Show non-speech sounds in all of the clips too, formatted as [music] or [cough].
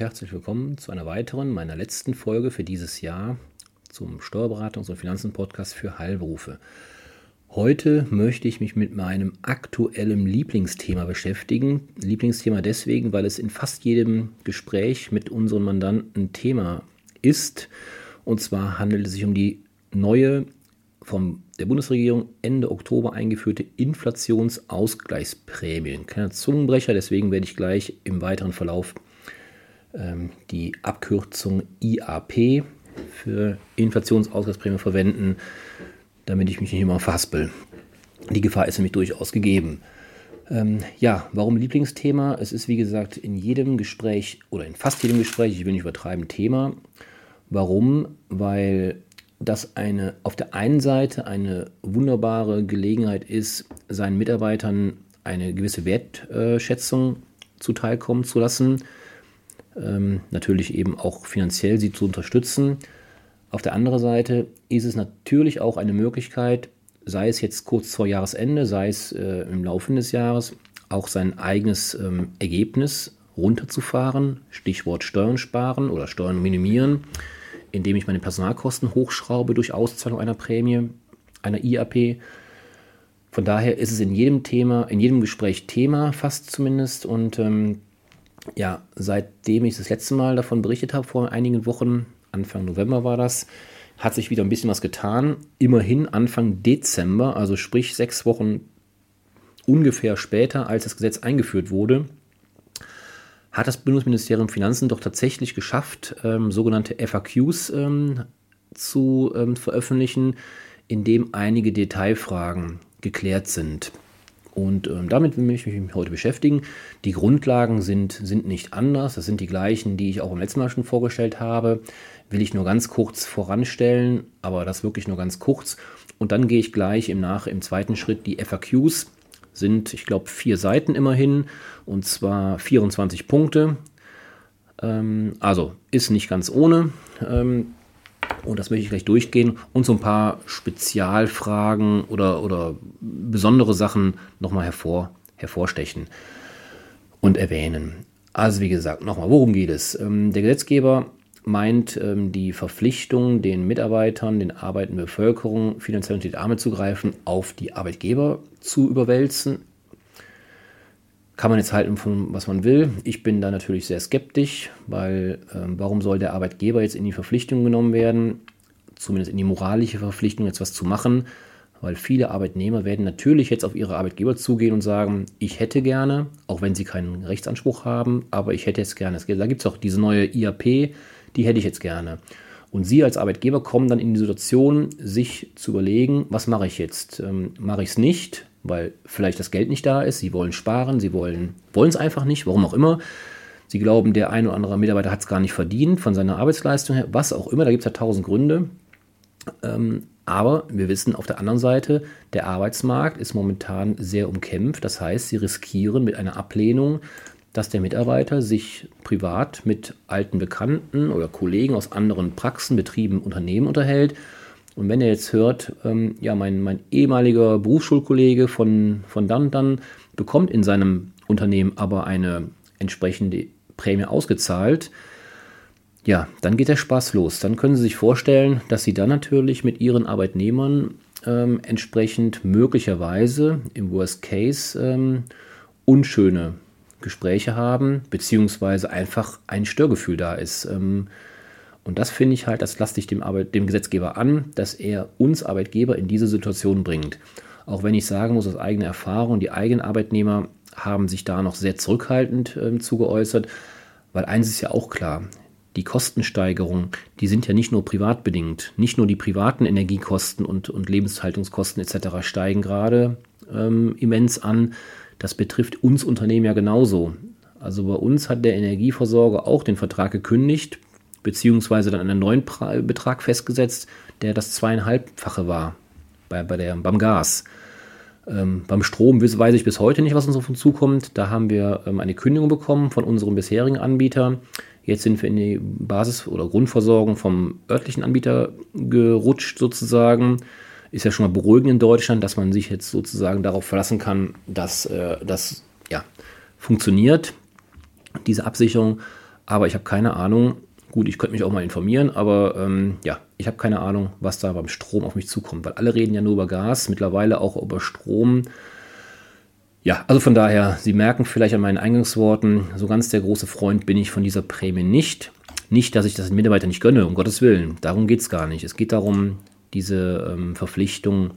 Herzlich willkommen zu einer weiteren, meiner letzten Folge für dieses Jahr zum Steuerberatungs- und Finanzen-Podcast für Heilberufe. Heute möchte ich mich mit meinem aktuellen Lieblingsthema beschäftigen. Lieblingsthema deswegen, weil es in fast jedem Gespräch mit unseren Mandanten Thema ist. Und zwar handelt es sich um die neue von der Bundesregierung Ende Oktober eingeführte Inflationsausgleichsprämie. Ein kleiner Zungenbrecher, deswegen werde ich gleich im weiteren Verlauf die Abkürzung IAP für Inflationsausgleichsprämie verwenden, damit ich mich nicht immer verhaspel. Die Gefahr ist nämlich durchaus gegeben. Ähm, ja, warum Lieblingsthema? Es ist wie gesagt in jedem Gespräch oder in fast jedem Gespräch, ich will nicht übertreiben, Thema. Warum? Weil das eine auf der einen Seite eine wunderbare Gelegenheit ist, seinen Mitarbeitern eine gewisse Wertschätzung zuteilkommen zu lassen ähm, natürlich eben auch finanziell sie zu unterstützen. Auf der anderen Seite ist es natürlich auch eine Möglichkeit, sei es jetzt kurz vor Jahresende, sei es äh, im Laufe des Jahres, auch sein eigenes ähm, Ergebnis runterzufahren, Stichwort Steuern sparen oder Steuern minimieren, indem ich meine Personalkosten hochschraube durch Auszahlung einer Prämie, einer IAP. Von daher ist es in jedem Thema, in jedem Gespräch Thema, fast zumindest. Und ähm, ja, seitdem ich das letzte Mal davon berichtet habe, vor einigen Wochen, Anfang November war das, hat sich wieder ein bisschen was getan. Immerhin Anfang Dezember, also sprich sechs Wochen ungefähr später, als das Gesetz eingeführt wurde, hat das Bundesministerium Finanzen doch tatsächlich geschafft, ähm, sogenannte FAQs ähm, zu ähm, veröffentlichen, in dem einige Detailfragen geklärt sind. Und ähm, damit will ich mich heute beschäftigen. Die Grundlagen sind, sind nicht anders. Das sind die gleichen, die ich auch im letzten Mal schon vorgestellt habe. Will ich nur ganz kurz voranstellen, aber das wirklich nur ganz kurz. Und dann gehe ich gleich im, Nach im zweiten Schritt die FAQs. Sind, ich glaube, vier Seiten immerhin. Und zwar 24 Punkte. Ähm, also ist nicht ganz ohne. Ähm, und das möchte ich gleich durchgehen und so ein paar Spezialfragen oder, oder besondere Sachen nochmal hervor, hervorstechen und erwähnen. Also wie gesagt, nochmal, worum geht es? Ähm, der Gesetzgeber meint ähm, die Verpflichtung, den Mitarbeitern, den arbeitenden Bevölkerung finanziell unter die Arme zu greifen, auf die Arbeitgeber zu überwälzen kann man jetzt halten von was man will. Ich bin da natürlich sehr skeptisch, weil äh, warum soll der Arbeitgeber jetzt in die Verpflichtung genommen werden, zumindest in die moralische Verpflichtung, jetzt was zu machen? Weil viele Arbeitnehmer werden natürlich jetzt auf ihre Arbeitgeber zugehen und sagen, ich hätte gerne, auch wenn sie keinen Rechtsanspruch haben, aber ich hätte jetzt gerne. Da gibt es auch diese neue IAP, die hätte ich jetzt gerne. Und Sie als Arbeitgeber kommen dann in die Situation, sich zu überlegen, was mache ich jetzt? Ähm, mache ich es nicht? Weil vielleicht das Geld nicht da ist. Sie wollen sparen, sie wollen es einfach nicht, warum auch immer. Sie glauben, der eine oder andere Mitarbeiter hat es gar nicht verdient von seiner Arbeitsleistung her, was auch immer, da gibt es ja tausend Gründe. Ähm, aber wir wissen auf der anderen Seite, der Arbeitsmarkt ist momentan sehr umkämpft. Das heißt, sie riskieren mit einer Ablehnung, dass der Mitarbeiter sich privat mit alten Bekannten oder Kollegen aus anderen Praxen, Betrieben, Unternehmen unterhält und wenn er jetzt hört, ähm, ja, mein, mein ehemaliger Berufsschulkollege von, von dann dann bekommt in seinem Unternehmen aber eine entsprechende Prämie ausgezahlt, ja, dann geht der Spaß los. Dann können Sie sich vorstellen, dass Sie dann natürlich mit Ihren Arbeitnehmern ähm, entsprechend möglicherweise im Worst Case ähm, unschöne Gespräche haben, beziehungsweise einfach ein Störgefühl da ist. Ähm, und das finde ich halt, das lasse ich dem, Arbeit, dem Gesetzgeber an, dass er uns Arbeitgeber in diese Situation bringt. Auch wenn ich sagen muss, aus eigener Erfahrung, die eigenen Arbeitnehmer haben sich da noch sehr zurückhaltend äh, zugeäußert, weil eins ist ja auch klar, die Kostensteigerungen, die sind ja nicht nur privat bedingt. Nicht nur die privaten Energiekosten und, und Lebenshaltungskosten etc. steigen gerade ähm, immens an. Das betrifft uns Unternehmen ja genauso. Also bei uns hat der Energieversorger auch den Vertrag gekündigt, beziehungsweise dann einen neuen Betrag festgesetzt, der das zweieinhalbfache war bei, bei der, beim Gas. Ähm, beim Strom weiß ich bis heute nicht, was uns auf uns zukommt. Da haben wir ähm, eine Kündigung bekommen von unserem bisherigen Anbieter. Jetzt sind wir in die Basis- oder Grundversorgung vom örtlichen Anbieter gerutscht sozusagen. Ist ja schon mal beruhigend in Deutschland, dass man sich jetzt sozusagen darauf verlassen kann, dass äh, das ja, funktioniert, diese Absicherung. aber ich habe keine Ahnung. Gut, ich könnte mich auch mal informieren, aber ähm, ja, ich habe keine Ahnung, was da beim Strom auf mich zukommt, weil alle reden ja nur über Gas, mittlerweile auch über Strom. Ja, also von daher, Sie merken vielleicht an meinen Eingangsworten, so ganz der große Freund bin ich von dieser Prämie nicht. Nicht, dass ich das den Mitarbeitern nicht gönne, um Gottes Willen. Darum geht es gar nicht. Es geht darum, diese ähm, Verpflichtung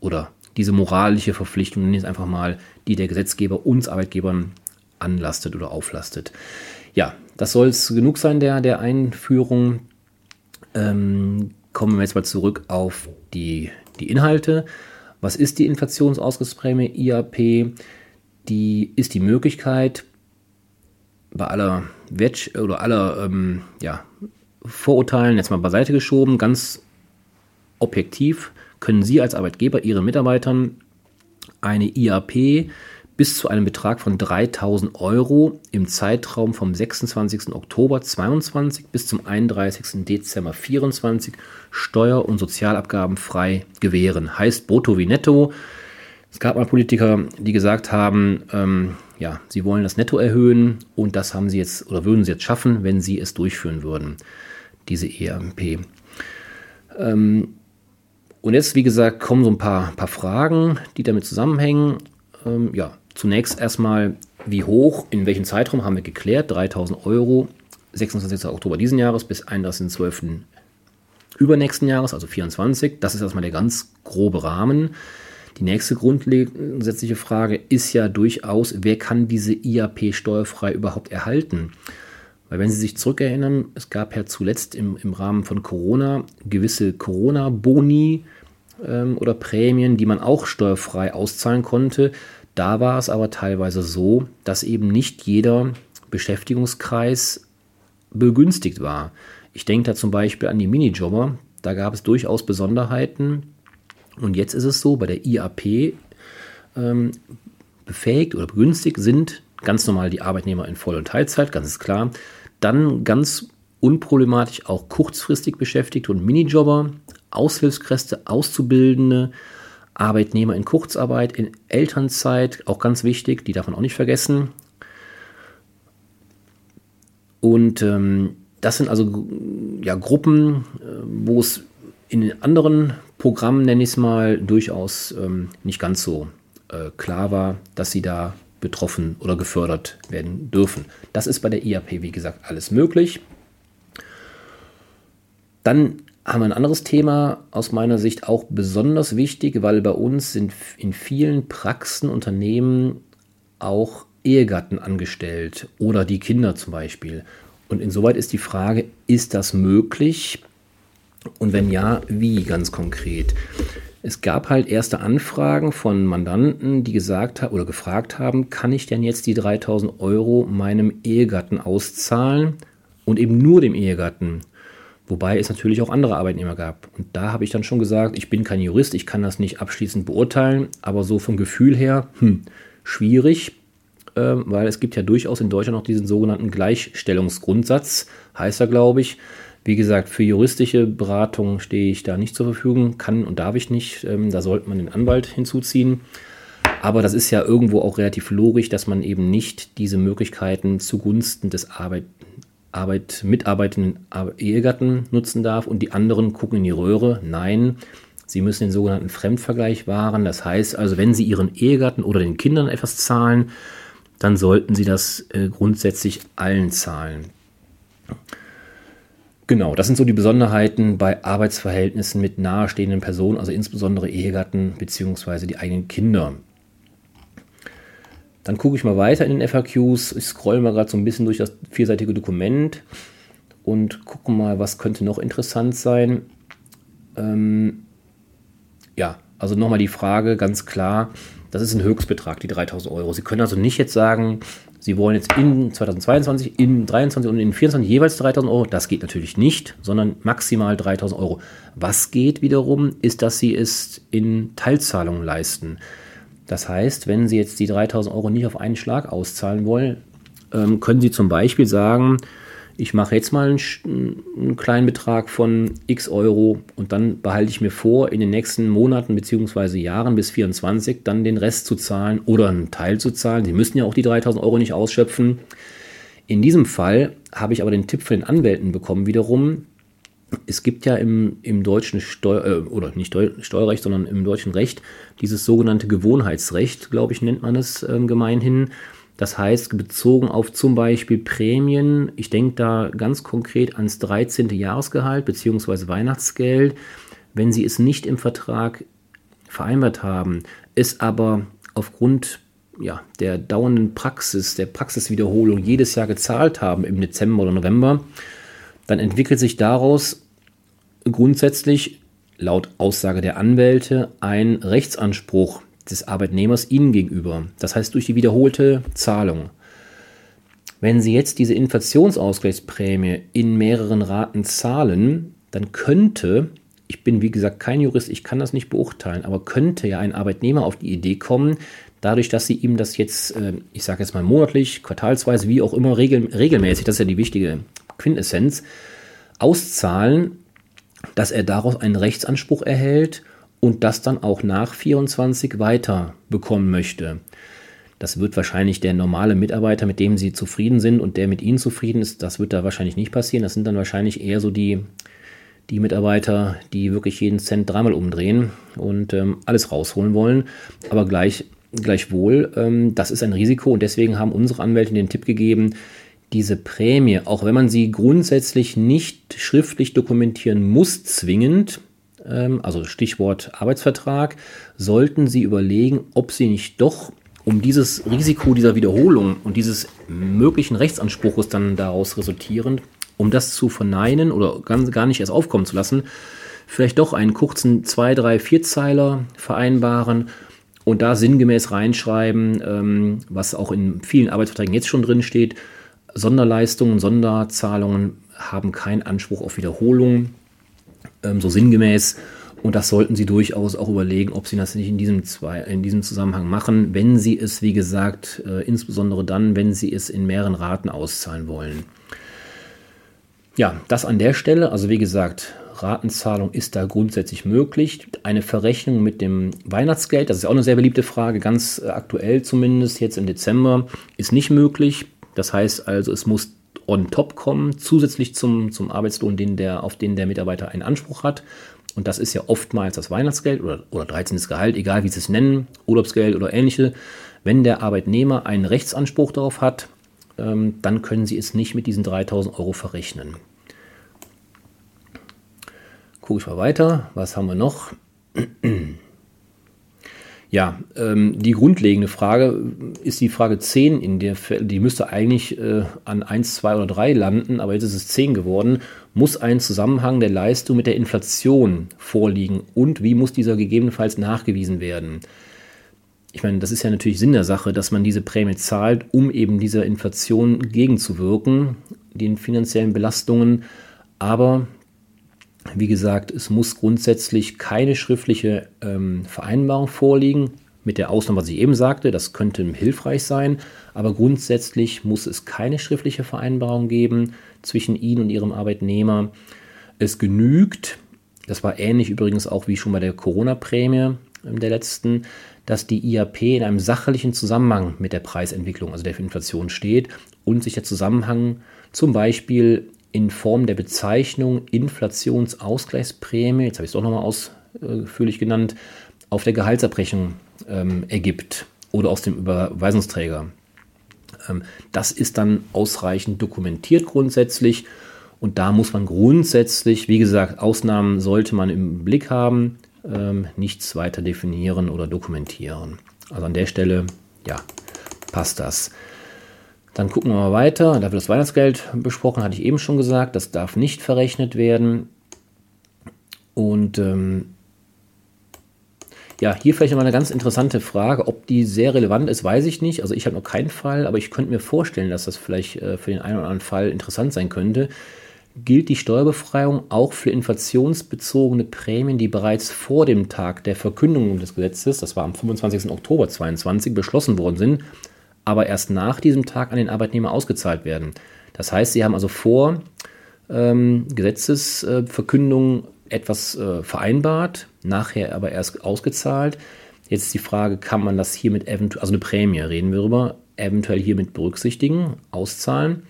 oder diese moralische Verpflichtung, nenne ich es einfach mal, die der Gesetzgeber uns Arbeitgebern anlastet oder auflastet. Ja, das soll es genug sein der, der Einführung. Ähm, kommen wir jetzt mal zurück auf die, die Inhalte. Was ist die Inflationsausgleichsprämie IAP? Die ist die Möglichkeit, bei aller Wetsch oder aller ähm, ja, Vorurteilen jetzt mal beiseite geschoben, ganz objektiv können Sie als Arbeitgeber Ihren Mitarbeitern eine IAP bis zu einem Betrag von 3000 Euro im Zeitraum vom 26. Oktober 22 bis zum 31. Dezember 24 steuer- und Sozialabgaben frei gewähren. Heißt brutto wie netto. Es gab mal Politiker, die gesagt haben, ähm, ja, sie wollen das Netto erhöhen und das haben sie jetzt oder würden sie jetzt schaffen, wenn sie es durchführen würden, diese EMP. Ähm, und jetzt, wie gesagt, kommen so ein paar, paar Fragen, die damit zusammenhängen. Ähm, ja, Zunächst erstmal, wie hoch, in welchem Zeitraum haben wir geklärt? 3000 Euro, 26. Oktober diesen Jahres bis 31.12. übernächsten Jahres, also 24. Das ist erstmal der ganz grobe Rahmen. Die nächste grundsätzliche Frage ist ja durchaus, wer kann diese IAP steuerfrei überhaupt erhalten? Weil wenn Sie sich zurückerinnern, es gab ja zuletzt im, im Rahmen von Corona gewisse Corona-Boni ähm, oder Prämien, die man auch steuerfrei auszahlen konnte. Da war es aber teilweise so, dass eben nicht jeder Beschäftigungskreis begünstigt war. Ich denke da zum Beispiel an die Minijobber. Da gab es durchaus Besonderheiten. Und jetzt ist es so, bei der IAP ähm, befähigt oder begünstigt sind ganz normal die Arbeitnehmer in Voll- und Teilzeit, ganz ist klar. Dann ganz unproblematisch auch kurzfristig Beschäftigte und Minijobber, Aushilfskräfte, Auszubildende, Arbeitnehmer in Kurzarbeit, in Elternzeit, auch ganz wichtig, die darf man auch nicht vergessen. Und ähm, das sind also ja, Gruppen, äh, wo es in den anderen Programmen, nenne ich es mal, durchaus ähm, nicht ganz so äh, klar war, dass sie da betroffen oder gefördert werden dürfen. Das ist bei der IAP, wie gesagt, alles möglich. Dann haben wir ein anderes Thema aus meiner Sicht auch besonders wichtig, weil bei uns sind in vielen Praxen, Unternehmen auch Ehegatten angestellt oder die Kinder zum Beispiel. Und insoweit ist die Frage, ist das möglich? Und wenn ja, wie ganz konkret? Es gab halt erste Anfragen von Mandanten, die gesagt haben oder gefragt haben, kann ich denn jetzt die 3000 Euro meinem Ehegatten auszahlen und eben nur dem Ehegatten? Wobei es natürlich auch andere Arbeitnehmer gab. Und da habe ich dann schon gesagt, ich bin kein Jurist, ich kann das nicht abschließend beurteilen, aber so vom Gefühl her, hm, schwierig, äh, weil es gibt ja durchaus in Deutschland noch diesen sogenannten Gleichstellungsgrundsatz, heißt er, glaube ich. Wie gesagt, für juristische Beratung stehe ich da nicht zur Verfügung, kann und darf ich nicht. Ähm, da sollte man den Anwalt hinzuziehen. Aber das ist ja irgendwo auch relativ logisch, dass man eben nicht diese Möglichkeiten zugunsten des Arbeit Arbeit, mitarbeitenden Ehegatten nutzen darf und die anderen gucken in die Röhre. Nein, sie müssen den sogenannten Fremdvergleich wahren. Das heißt also, wenn sie ihren Ehegatten oder den Kindern etwas zahlen, dann sollten sie das äh, grundsätzlich allen zahlen. Genau, das sind so die Besonderheiten bei Arbeitsverhältnissen mit nahestehenden Personen, also insbesondere Ehegatten bzw. die eigenen Kinder. Dann gucke ich mal weiter in den FAQs. Ich scroll mal gerade so ein bisschen durch das vierseitige Dokument und gucke mal, was könnte noch interessant sein. Ähm, ja, also nochmal die Frage ganz klar, das ist ein Höchstbetrag, die 3000 Euro. Sie können also nicht jetzt sagen, Sie wollen jetzt in 2022, in 2023 und in 2024 jeweils 3000 Euro. Das geht natürlich nicht, sondern maximal 3000 Euro. Was geht wiederum, ist, dass Sie es in Teilzahlungen leisten. Das heißt, wenn Sie jetzt die 3000 Euro nicht auf einen Schlag auszahlen wollen, ähm, können Sie zum Beispiel sagen, ich mache jetzt mal einen, einen, kleinen Betrag von x Euro und dann behalte ich mir vor, in den nächsten Monaten bzw. Jahren bis 24 dann den Rest zu zahlen oder einen Teil zu zahlen. Sie müssen ja auch die 3000 Euro nicht ausschöpfen. In diesem Fall habe ich aber den Tipp von den Anwälten bekommen, wiederum, es gibt ja im, im deutschen Steuer, äh, oder nicht Steu Steuerrecht, sondern im deutschen Recht dieses sogenannte Gewohnheitsrecht, glaube ich, nennt man es äh, gemeinhin. Das heißt, bezogen auf zum Beispiel Prämien, ich denke da ganz konkret ans 13. Jahresgehalt bzw. Weihnachtsgeld, wenn Sie es nicht im Vertrag vereinbart haben, es aber aufgrund ja, der dauernden Praxis, der Praxiswiederholung jedes Jahr gezahlt haben im Dezember oder November, dann entwickelt sich daraus grundsätzlich laut Aussage der Anwälte ein Rechtsanspruch des Arbeitnehmers Ihnen gegenüber. Das heißt durch die wiederholte Zahlung. Wenn Sie jetzt diese Inflationsausgleichsprämie in mehreren Raten zahlen, dann könnte, ich bin wie gesagt kein Jurist, ich kann das nicht beurteilen, aber könnte ja ein Arbeitnehmer auf die Idee kommen, dadurch, dass Sie ihm das jetzt, äh, ich sage jetzt mal monatlich, quartalsweise, wie auch immer, regelmäßig, das ist ja die wichtige Quintessenz, auszahlen, dass er daraus einen Rechtsanspruch erhält und das dann auch nach 24 weiter bekommen möchte. Das wird wahrscheinlich der normale Mitarbeiter, mit dem Sie zufrieden sind und der mit Ihnen zufrieden ist, das wird da wahrscheinlich nicht passieren. Das sind dann wahrscheinlich eher so die, die Mitarbeiter, die wirklich jeden Cent dreimal umdrehen und ähm, alles rausholen wollen. Aber gleich, gleichwohl, ähm, das ist ein Risiko und deswegen haben unsere Anwälte den Tipp gegeben, diese Prämie, auch wenn man sie grundsätzlich nicht schriftlich dokumentieren muss, zwingend, ähm, also Stichwort Arbeitsvertrag, sollten Sie überlegen, ob Sie nicht doch um dieses Risiko dieser Wiederholung und dieses möglichen Rechtsanspruches dann daraus resultierend, um das zu verneinen oder ganz, gar nicht erst aufkommen zu lassen, vielleicht doch einen kurzen 2, 3, 4 Zeiler vereinbaren und da sinngemäß reinschreiben, ähm, was auch in vielen Arbeitsverträgen jetzt schon drin steht, Sonderleistungen, Sonderzahlungen haben keinen Anspruch auf Wiederholung, ähm, so sinngemäß. Und das sollten Sie durchaus auch überlegen, ob Sie das nicht in diesem, zwei, in diesem Zusammenhang machen, wenn Sie es, wie gesagt, äh, insbesondere dann, wenn Sie es in mehreren Raten auszahlen wollen. Ja, das an der Stelle. Also wie gesagt, Ratenzahlung ist da grundsätzlich möglich. Eine Verrechnung mit dem Weihnachtsgeld, das ist auch eine sehr beliebte Frage, ganz äh, aktuell zumindest jetzt im Dezember, ist nicht möglich. Das heißt also, es muss on top kommen, zusätzlich zum, zum Arbeitslohn, den der, auf den der Mitarbeiter einen Anspruch hat. Und das ist ja oftmals das Weihnachtsgeld oder, oder 13. Gehalt, egal wie Sie es nennen, Urlaubsgeld oder ähnliche. Wenn der Arbeitnehmer einen Rechtsanspruch darauf hat, ähm, dann können Sie es nicht mit diesen 3000 Euro verrechnen. Gucke ich mal weiter. Was haben wir noch? [clears throat] Ja, ähm, die grundlegende Frage ist die Frage 10, in der die müsste eigentlich äh, an 1, 2 oder 3 landen, aber jetzt ist es 10 geworden. Muss ein Zusammenhang der Leistung mit der Inflation vorliegen und wie muss dieser gegebenenfalls nachgewiesen werden? Ich meine, das ist ja natürlich Sinn der Sache, dass man diese Prämie zahlt, um eben dieser Inflation gegenzuwirken, den finanziellen Belastungen. Aber wie gesagt, es muss grundsätzlich keine schriftliche ähm, Vereinbarung vorliegen, mit der Ausnahme, was ich eben sagte, das könnte hilfreich sein, aber grundsätzlich muss es keine schriftliche Vereinbarung geben zwischen Ihnen und Ihrem Arbeitnehmer. Es genügt, das war ähnlich übrigens auch wie schon bei der Corona-Prämie ähm, der letzten, dass die IAP in einem sachlichen Zusammenhang mit der Preisentwicklung, also der Inflation steht und sich der Zusammenhang zum Beispiel in Form der Bezeichnung Inflationsausgleichsprämie, jetzt habe ich es doch nochmal ausführlich genannt, auf der Gehaltsabrechnung ähm, ergibt oder aus dem Überweisungsträger. Ähm, das ist dann ausreichend dokumentiert grundsätzlich und da muss man grundsätzlich, wie gesagt, Ausnahmen sollte man im Blick haben, ähm, nichts weiter definieren oder dokumentieren. Also an der Stelle, ja, passt das. Dann gucken wir mal weiter. Da wird das Weihnachtsgeld besprochen, hatte ich eben schon gesagt. Das darf nicht verrechnet werden. Und ähm, ja, hier vielleicht noch mal eine ganz interessante Frage. Ob die sehr relevant ist, weiß ich nicht. Also ich habe noch keinen Fall, aber ich könnte mir vorstellen, dass das vielleicht äh, für den einen oder anderen Fall interessant sein könnte. Gilt die Steuerbefreiung auch für inflationsbezogene Prämien, die bereits vor dem Tag der Verkündung des Gesetzes, das war am 25. Oktober 2022, beschlossen worden sind, aber erst nach diesem Tag an den Arbeitnehmer ausgezahlt werden. Das heißt, sie haben also vor ähm, Gesetzesverkündung etwas äh, vereinbart, nachher aber erst ausgezahlt. Jetzt ist die Frage, kann man das hiermit eventuell, also eine Prämie reden wir darüber, eventuell hiermit berücksichtigen, auszahlen.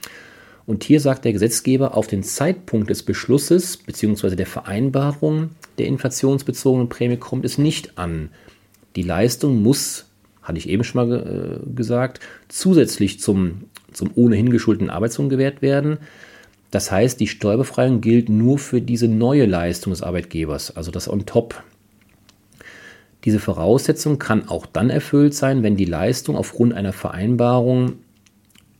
Und hier sagt der Gesetzgeber, auf den Zeitpunkt des Beschlusses bzw. der Vereinbarung der inflationsbezogenen Prämie kommt es nicht an. Die Leistung muss, hatte ich eben schon mal äh, gesagt, zusätzlich zum, zum ohnehin geschuldeten Arbeitslohn gewährt werden. Das heißt, die Steuerbefreiung gilt nur für diese neue Leistung des Arbeitgebers, also das on top. Diese Voraussetzung kann auch dann erfüllt sein, wenn die Leistung aufgrund einer Vereinbarung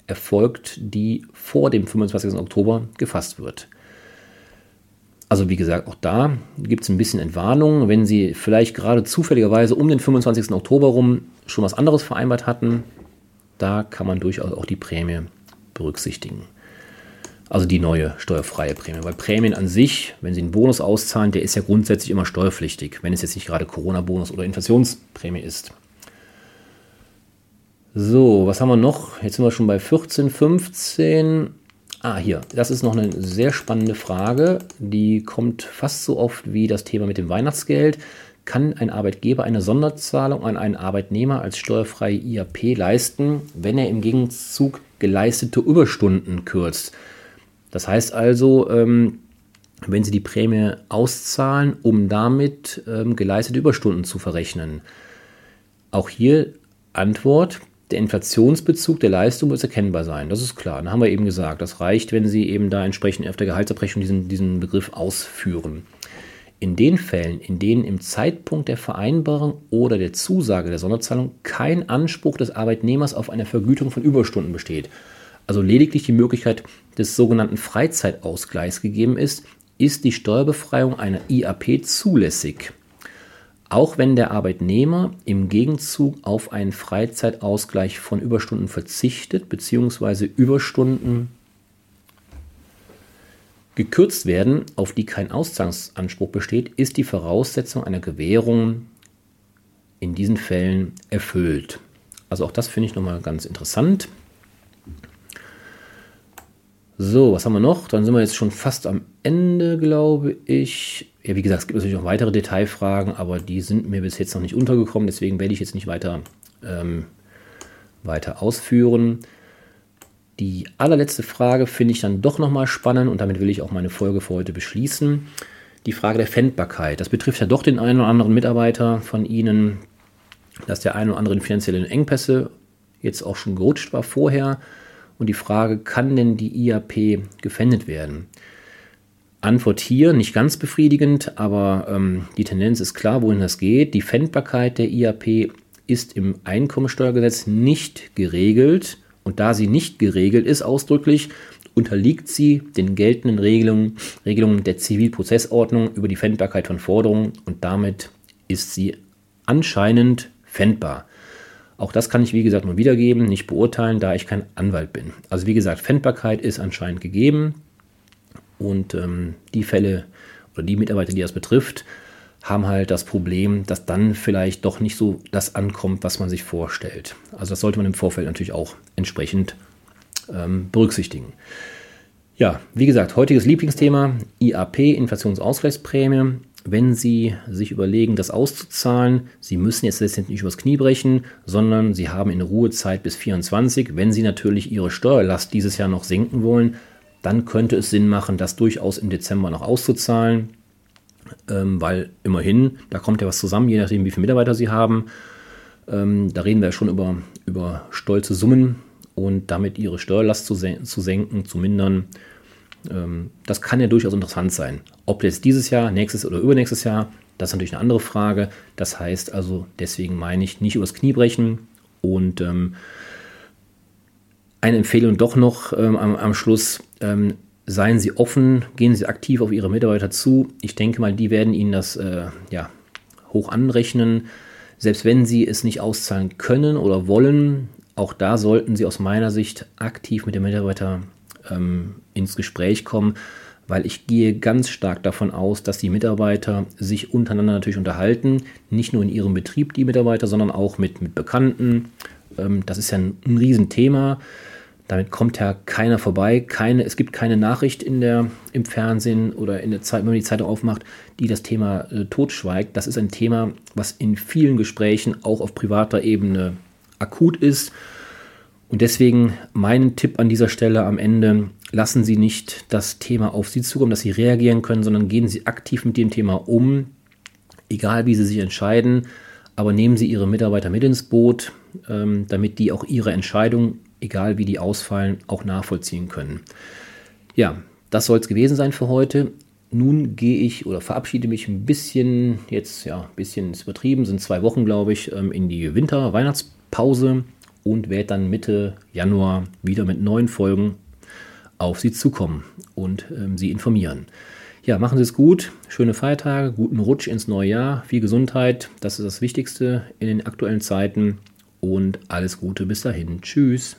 erfolgt, die vor dem 25. Oktober gefasst wird. Also wie gesagt, auch da gibt es ein bisschen Entwarnung. Wenn Sie vielleicht gerade zufälligerweise um den 25. Oktober rum schon was anderes vereinbart hatten, da kann man durchaus auch die Prämie berücksichtigen. Also die neue steuerfreie Prämie. Weil Prämien an sich, wenn Sie einen Bonus auszahlen, der ist ja grundsätzlich immer steuerpflichtig, wenn es jetzt nicht gerade Corona-Bonus oder Inflationsprämie ist. So, was haben wir noch? Jetzt sind wir schon bei 14, 15. Ah, hier, das ist noch eine sehr spannende Frage. Die kommt fast so oft wie das Thema mit dem Weihnachtsgeld. Kann ein Arbeitgeber eine Sonderzahlung an einen Arbeitnehmer als steuerfreie IAP leisten, wenn er im Gegenzug geleistete Überstunden kürzt? Das heißt also, ähm, wenn Sie die Prämie auszahlen, um damit ähm, geleistete Überstunden zu verrechnen. Auch hier Antwort, der Inflationsbezug der Leistung muss erkennbar sein. Das ist klar. Da haben wir eben gesagt, das reicht, wenn Sie eben da entsprechend auf der Gehaltsabrechnung diesen, diesen Begriff ausführen. In den Fällen, in denen im Zeitpunkt der Vereinbarung oder der Zusage der Sonderzahlung kein Anspruch des Arbeitnehmers auf eine Vergütung von Überstunden besteht, also lediglich die Möglichkeit des sogenannten Freizeitausgleichs gegeben ist, ist die Steuerbefreiung einer IAP zulässig. Auch wenn der Arbeitnehmer im Gegenzug auf einen Freizeitausgleich von Überstunden verzichtet bzw. Überstunden gekürzt werden, auf die kein Auszahlungsanspruch besteht, ist die Voraussetzung einer Gewährung in diesen Fällen erfüllt. Also auch das finde ich nochmal ganz interessant. So, was haben wir noch? Dann sind wir jetzt schon fast am Ende, glaube ich. Ja, wie gesagt, es gibt natürlich noch weitere Detailfragen, aber die sind mir bis jetzt noch nicht untergekommen, deswegen werde ich jetzt nicht weiter, ähm, weiter ausführen. Die allerletzte Frage finde ich dann doch nochmal spannend und damit will ich auch meine Folge für heute beschließen. Die Frage der Fändbarkeit. Das betrifft ja doch den einen oder anderen Mitarbeiter von Ihnen, dass der eine oder andere in finanzielle Engpässe jetzt auch schon gerutscht war vorher und die Frage, kann denn die IAP gefändet werden? Antwort hier nicht ganz befriedigend, aber ähm, die Tendenz ist klar, wohin das geht. Die Fändbarkeit der IAP ist im Einkommensteuergesetz nicht geregelt und da sie nicht geregelt ist ausdrücklich, unterliegt sie den geltenden Regelungen, Regelungen der Zivilprozessordnung über die Fändbarkeit von Forderungen und damit ist sie anscheinend fändbar. Auch das kann ich, wie gesagt, nur wiedergeben, nicht beurteilen, da ich kein Anwalt bin. Also wie gesagt, Fändbarkeit ist anscheinend gegeben und ähm, die Fälle oder die Mitarbeiter, die das betrifft, haben halt das Problem, dass dann vielleicht doch nicht so das ankommt, was man sich vorstellt. Also das sollte man im Vorfeld natürlich auch entsprechend ähm, berücksichtigen. Ja, wie gesagt, heutiges Lieblingsthema IAP, Inflationsausgleichsprämie wenn Sie sich überlegen, das auszuzahlen, Sie müssen jetzt letztendlich nicht übers Knie brechen, sondern Sie haben in Ruhezeit bis 24. Wenn Sie natürlich Ihre Steuerlast dieses Jahr noch senken wollen, dann könnte es Sinn machen, das durchaus im Dezember noch auszuzahlen, ähm, weil immerhin, da kommt ja was zusammen, je nachdem, wie viele Mitarbeiter Sie haben. Ähm, da reden wir ja schon über, über stolze Summen und damit Ihre Steuerlast zu, sen zu senken, zu mindern, ähm, das kann ja durchaus interessant sein. Ob jetzt dieses Jahr, nächstes oder übernächstes Jahr, das ist natürlich eine andere Frage. Das heißt also, deswegen meine ich, nicht übers Knie brechen und ähm, eine Empfehlung doch noch ähm, am, am, Schluss. Ähm, seien Sie offen, gehen Sie aktiv auf Ihre Mitarbeiter zu. Ich denke mal, die werden Ihnen das äh, ja, hoch anrechnen. Selbst wenn Sie es nicht auszahlen können oder wollen, auch da sollten Sie aus meiner Sicht aktiv mit dem Mitarbeiter ähm, ins Gespräch kommen, weil ich gehe ganz stark davon aus, dass die Mitarbeiter sich untereinander natürlich unterhalten, nicht nur in ihrem Betrieb die Mitarbeiter, sondern auch mit, mit Bekannten. Ähm, das ist ja ein, ein Riesenthema. Damit kommt ja keiner vorbei. Keine, es gibt keine Nachricht in der, im Fernsehen oder in der Zeit, wenn man die Zeitung aufmacht, die das Thema äh, totschweigt. Das ist ein Thema, was in vielen Gesprächen auch auf privater Ebene akut ist Und deswegen mein Tipp an dieser Stelle am Ende, lassen Sie nicht das Thema auf Sie zukommen, dass Sie reagieren können, sondern gehen Sie aktiv mit dem Thema um, egal wie Sie sich entscheiden, aber nehmen Sie Ihre Mitarbeiter mit ins Boot, ähm, damit die auch ihre Entscheidung, egal wie die ausfallen, auch nachvollziehen können. Ja, das soll es gewesen sein für heute. Nun gehe ich oder verabschiede mich ein bisschen, jetzt ja, ein bisschen ist übertrieben, sind zwei Wochen, glaube ich, ähm, in die Winter-Weihnachtspause und werde dann Mitte Januar wieder mit neuen Folgen auf Sie zukommen und ähm, Sie informieren. Ja, machen Sie es gut, schöne Feiertage, guten Rutsch ins neue Jahr, viel Gesundheit, das ist das Wichtigste in den aktuellen Zeiten und alles Gute bis dahin. Tschüss.